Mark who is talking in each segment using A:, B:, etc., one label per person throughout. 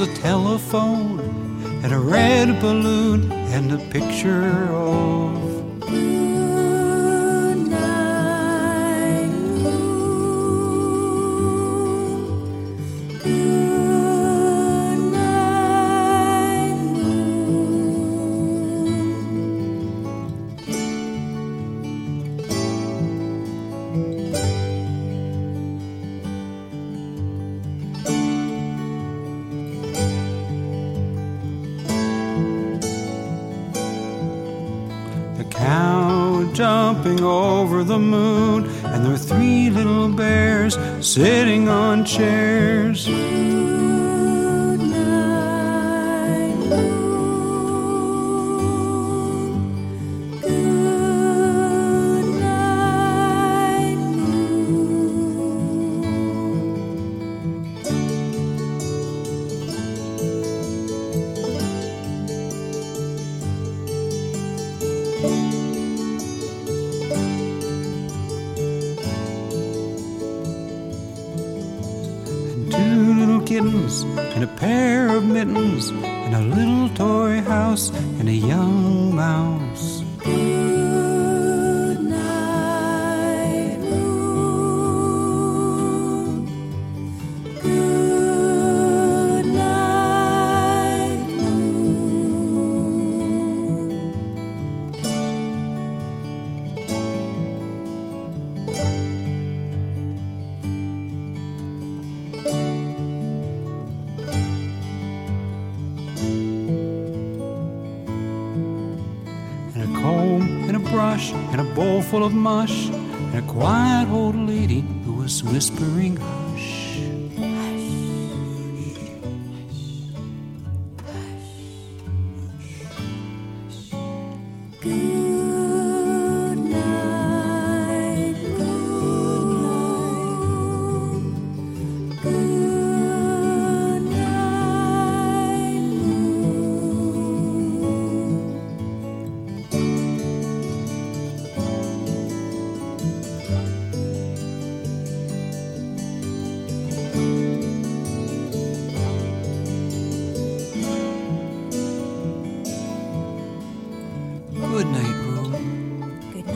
A: was a telephone and a red balloon and a picture of jumping over the moon, and there were three little bears sitting on chairs. Kittens and a pair of mittens and a little toy house and a young mouse. Brush and a bowl full of mush and a quiet old lady who was whispering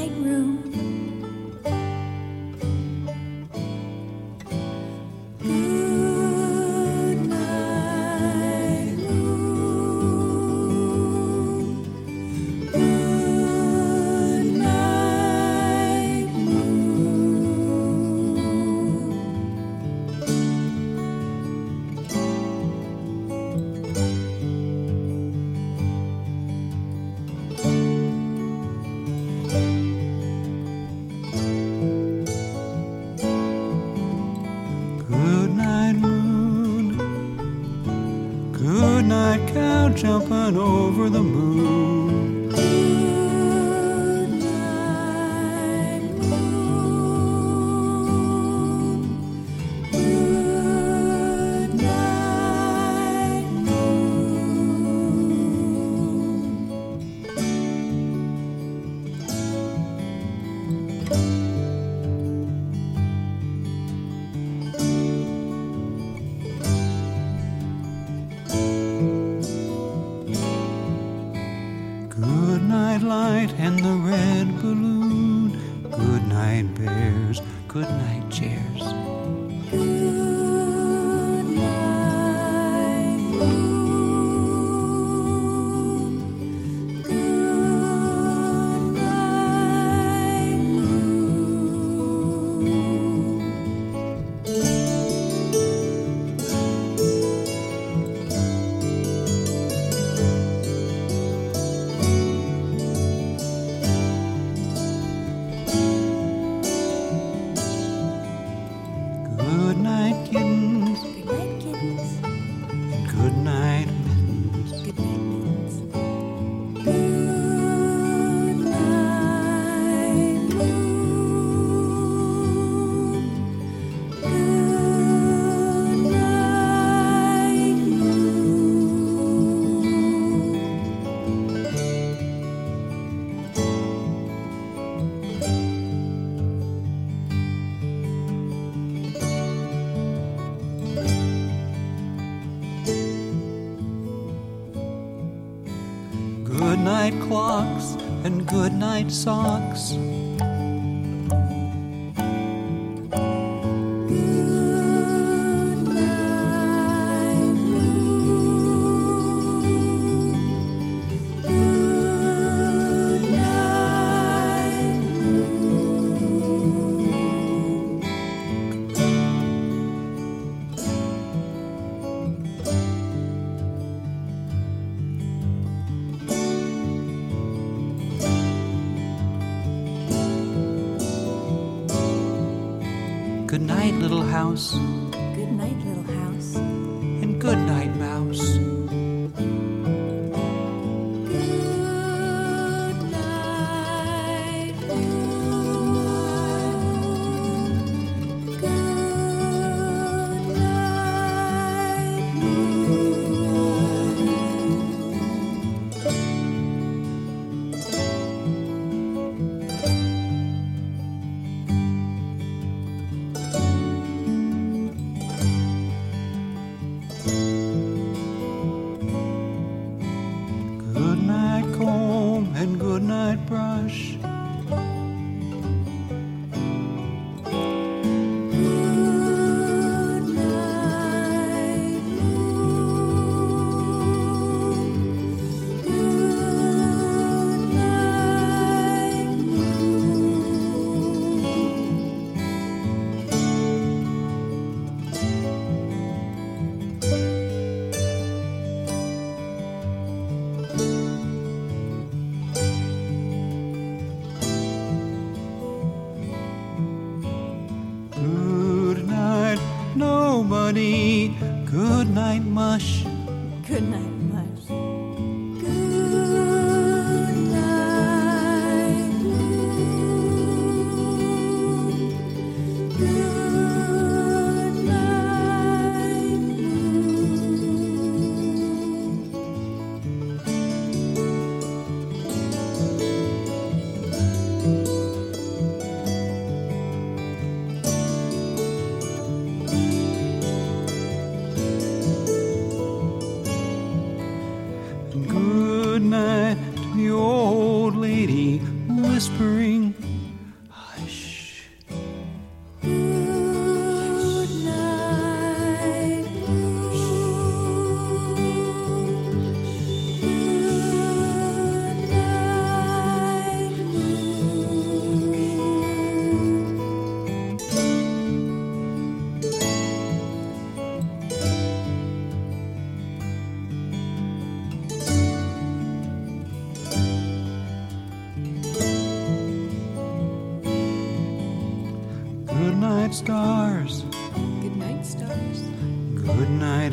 A: night, room.
B: Good night,
A: cow jumping over the moon.
B: Night,
A: bears. Good night, chairs. midnight clocks and good night socks. little house.
B: Good night,
A: Mush. Good night, Mush.
B: night,
A: stars.
B: Good night, stars.
A: Good night,